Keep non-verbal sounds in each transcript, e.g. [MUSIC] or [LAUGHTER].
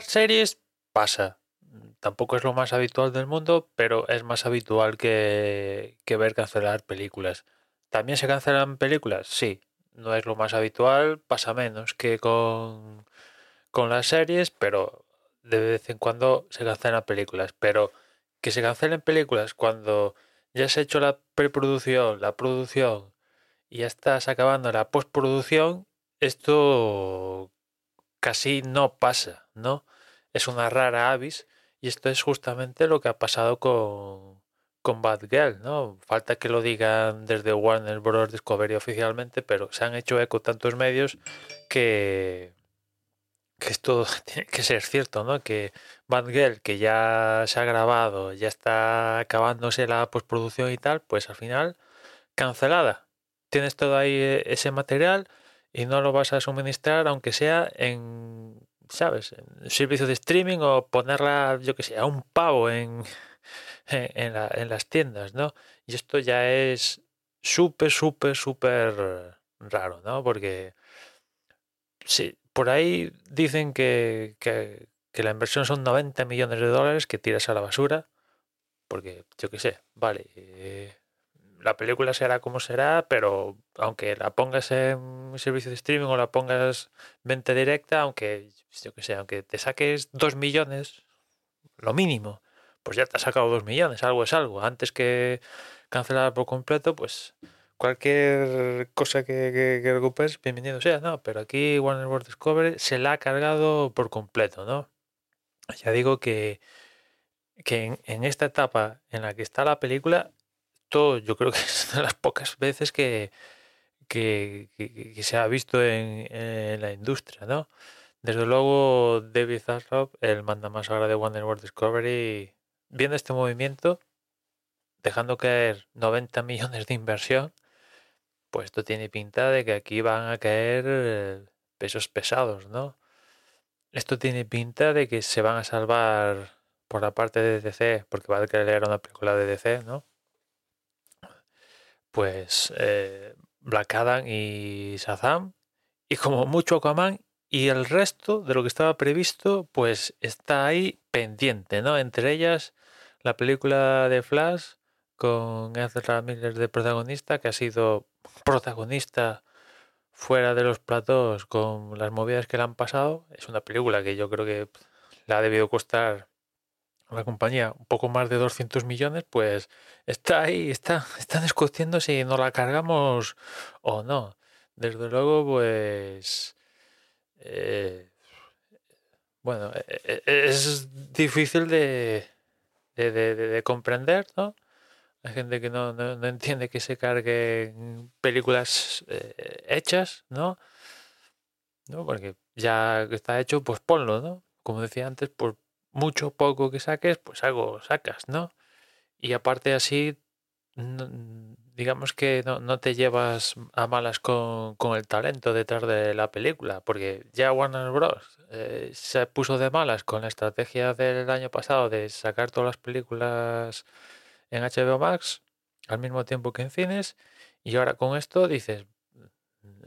series pasa. Tampoco es lo más habitual del mundo, pero es más habitual que, que ver cancelar películas. ¿También se cancelan películas? Sí. No es lo más habitual, pasa menos que con, con las series, pero de vez en cuando se cancelan películas. Pero que se cancelen películas cuando ya se ha hecho la preproducción, la producción y ya estás acabando la postproducción, esto casi no pasa, ¿no? Es una rara avis y esto es justamente lo que ha pasado con, con Bad Girl, ¿no? Falta que lo digan desde Warner Bros. Discovery oficialmente, pero se han hecho eco tantos medios que que esto [LAUGHS] tiene que ser cierto, ¿no? Que Bad Girl, que ya se ha grabado, ya está acabándose la postproducción y tal, pues al final cancelada. Tienes todo ahí eh, ese material y no lo vas a suministrar, aunque sea en, ¿sabes? En servicio de streaming o ponerla, yo que sé, a un pavo en, [LAUGHS] en, las tiendas, ¿no? Y esto ya es súper, súper, súper raro, ¿no? Porque sí, por ahí dicen que, que, la inversión son 90 millones de dólares que tiras a la basura, porque yo qué sé, vale, eh, la película será como será, pero aunque la pongas en servicio de streaming o la pongas venta directa, aunque yo qué sé, aunque te saques 2 millones, lo mínimo, pues ya te has sacado 2 millones, algo es algo. Antes que cancelar por completo, pues cualquier cosa que, que, recuperes, bienvenido sea, ¿no? Pero aquí Warner Bros. Discovery se la ha cargado por completo, ¿no? Ya digo que, que en, esta etapa en la que está la película, todo yo creo que es de las pocas veces que, que, se ha visto en, la industria, ¿no? Desde luego, David Zaslav, el manda más ahora de Warner Bros. Discovery, viendo este movimiento, dejando caer 90 millones de inversión, pues esto tiene pinta de que aquí van a caer pesos pesados, ¿no? Esto tiene pinta de que se van a salvar por la parte de DC, porque va a querer una película de DC, ¿no? Pues eh, Black Adam y Shazam, y como mucho Aquaman, y el resto de lo que estaba previsto, pues está ahí pendiente, ¿no? Entre ellas la película de Flash con Ezra Miller de protagonista, que ha sido protagonista fuera de los platos con las movidas que le han pasado. Es una película que yo creo que le ha debido costar la compañía un poco más de 200 millones, pues está ahí, está, [LAUGHS] está discutiendo si nos la cargamos o no. Desde luego, pues... Eh, bueno, e, e, es difícil de, de, de comprender, ¿no? Hay gente que no, no, entiende que se carguen películas eh, hechas, ¿no? ¿no? Porque ya que está hecho, pues ponlo, ¿no? Como decía antes, por mucho poco que saques, pues algo sacas, ¿no? Y aparte así, digamos que no, no, te llevas a malas con, con, el talento detrás de la película, porque ya Warner Bros. Eh, se puso de malas con la estrategia del año pasado de sacar todas las películas en HBO Max al mismo tiempo que en cines y ahora con esto dices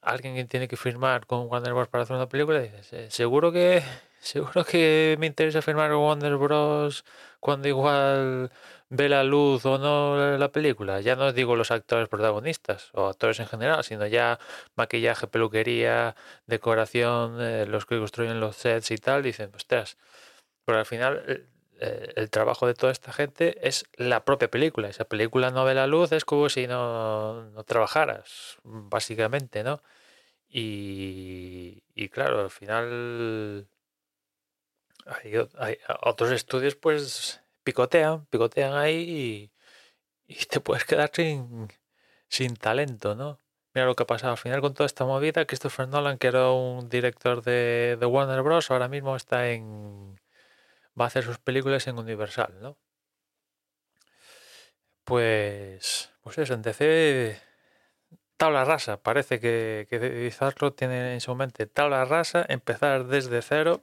alguien que tiene que firmar con Warner Bros para hacer una película dices eh, seguro que seguro que me interesa firmar Warner Bros cuando igual ve la luz o no la película ya no digo los actores protagonistas o actores en general sino ya maquillaje peluquería decoración eh, los que construyen los sets y tal dicen ostras pero al final eh, eh, el trabajo de toda esta gente es la propia película. Esa película no ve la luz, es como si no, no trabajaras, básicamente, ¿no? Y, y, claro, al final hay, otros estudios pues picotean, picotean ahí y, y, [LAUGHS] te puedes quedar sin, sin talento, ¿no? Mira lo que ha pasado al final con toda esta movida. Christopher Nolan, que era un director de, de Warner Bros., ahora mismo está en, va a hacer sus películas en Universal, ¿no? Pues, pues eso, en DC, tabla rasa. Parece que, que Bizarro tiene en su mente tabla rasa, empezar desde cero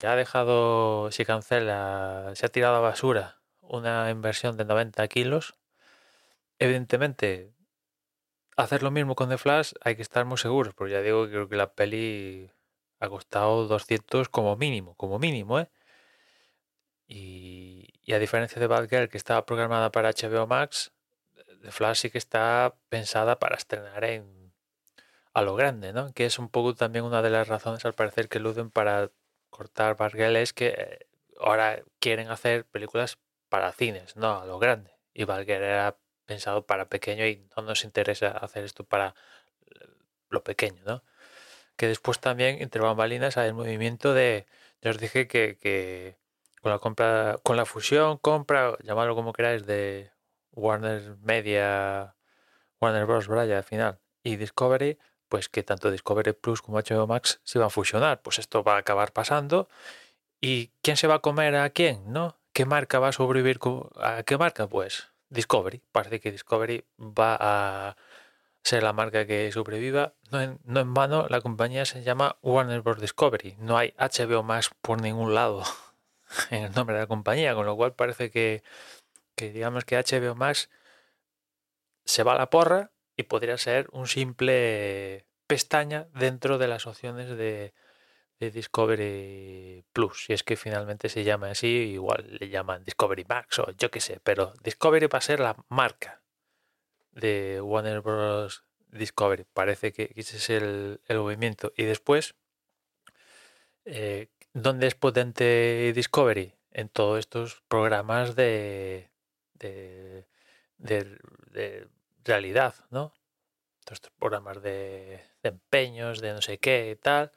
Ya ha dejado, si cancela, se ha tirado a basura una inversión de 90 kilos. Evidentemente, hacer lo mismo con The Flash hay que estar muy seguros, porque ya digo que creo que la peli ha costado 200 como mínimo, como mínimo, ¿eh? Y, y a diferencia de Bad Girl, que estaba programada para HBO Max, The Flash sí que está pensada para estrenar en a lo grande, ¿no? Que es un poco también una de las razones, al parecer, que eluden para cortar Girl es que eh, ahora quieren hacer películas para cines, no a lo grande. Y Girl era pensado para pequeño y no nos interesa hacer esto para lo pequeño, ¿no? Que después también, entre bambalinas, hay el movimiento de, yo os dije que, que con la compra, con la fusión, compra, llamadlo como queráis, de Warner Media, Warner Bros. Vaya, al final, y Discovery, pues que tanto Discovery Plus como HBO Max se van a fusionar. Pues esto va a acabar pasando. ¿Y quién se va a comer a quién? ¿No? ¿Qué marca va a sobrevivir? ¿A qué marca? Pues Discovery. Parece que Discovery va a ser la marca que sobreviva. No en, no en vano, la compañía se llama Warner Bros. Discovery. No hay HBO Max por ningún lado [LAUGHS] en el nombre de la compañía, con lo cual parece que, que digamos que HBO Max se va a la porra y podría ser un simple pestaña dentro de las opciones de, de Discovery Plus. Si es que finalmente se llama así, igual le llaman Discovery Max o yo qué sé, pero Discovery va a ser la marca de Warner Bros. Discovery. Parece que ese es el, el movimiento. Y después, eh, ¿dónde es potente Discovery? En todos estos programas de, de, realidad, ¿no? Todos estos programas de, empeños, de no sé qué y tal.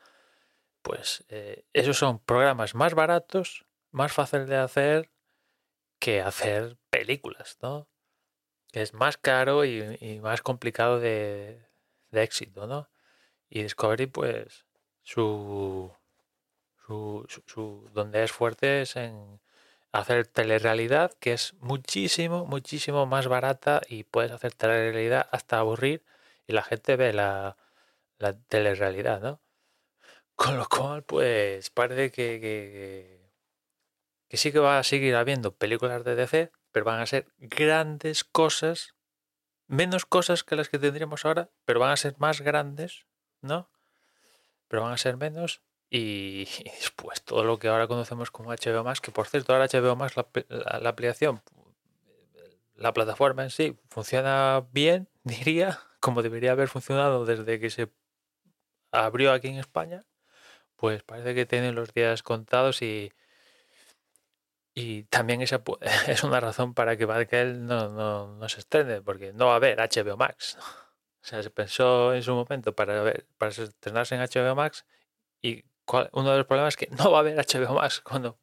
Pues eh, esos son programas más baratos, más fáciles de hacer que hacer películas, ¿no? Que es más caro y, más complicado de, de, éxito, ¿no? Y Discovery, pues, su, su, su, su donde es fuerte es en hacer telerrealidad, que es muchísimo, muchísimo más barata y puedes hacer telerrealidad hasta aburrir y la gente ve la, telerrealidad, ¿no? Con lo cual, pues parece que, que, que, sí que va a seguir habiendo películas de DC, pero van a ser grandes cosas, menos cosas que las que tendríamos ahora, pero van a ser más grandes, ¿no? Pero van a ser menos [LAUGHS] y, después todo lo que ahora conocemos como HBO Max, que por cierto, ahora HBO Max, la, aplicación, la plataforma en sí, funciona bien, [LAUGHS] diría, como debería haber funcionado desde que se abrió aquí en España, pues parece que tienen los días contados y, y también esa [LAUGHS] es una razón para que Batgirl no, no, no se estrene, porque no va a haber HBO Max. O sea, se pensó en su momento para, ver, para estrenarse en HBO Max y uno de los problemas es que no va a haber HBO Max [LAUGHS] cuando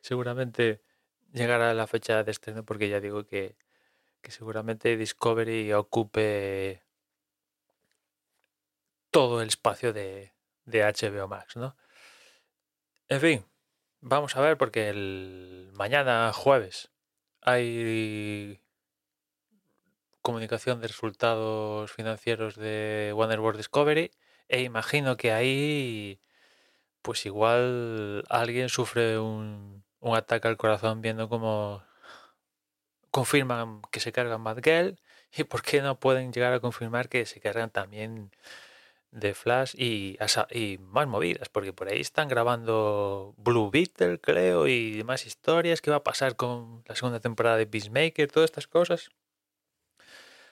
seguramente llegará la fecha de estreno, porque ya digo que, que seguramente Discovery ocupe todo el espacio de, de HBO Max, ¿no? En fin, vamos a ver porque el mañana jueves hay comunicación de resultados financieros de Warner Bros. Discovery e imagino que ahí pues igual alguien sufre un, un ataque al corazón viendo cómo confirman que se cargan Mad Girl y por qué no pueden llegar a confirmar que se cargan también de Flash y, y más movidas, porque por ahí están grabando Blue Beetle, creo, y demás historias. ¿Qué va a pasar con la segunda temporada de Peacemaker? Todas estas cosas.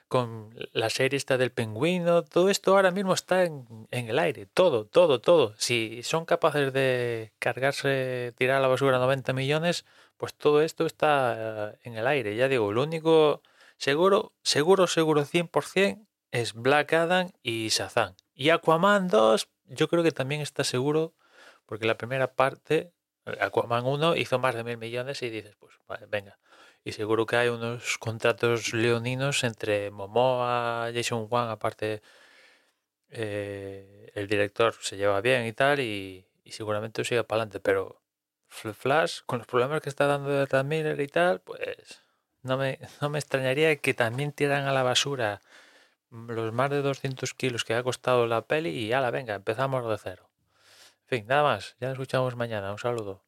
Con la serie esta del pingüino, todo esto ahora mismo está en, en, el aire, todo, todo, todo. Si son capaces de cargarse, tirar a la basura 90 millones, pues todo esto está en el aire. Ya digo, lo único seguro, seguro, seguro 100% es Black Adam y Shazam. Y Aquaman 2, yo creo que también está seguro, porque la primera parte, Aquaman 1 hizo más de mil millones y dices, pues vale, venga. Y seguro que hay unos contratos leoninos entre Momoa, Jason Wan, aparte eh, el director se lleva bien y tal, y, seguramente siga para adelante, pero Flash, con los problemas que está dando de Miller y tal, pues no me, no me extrañaría que también tiran a la basura los más de 200 kilos que ha costado la peli y la venga, empezamos de cero. En fin, nada más, ya nos escuchamos mañana, un saludo.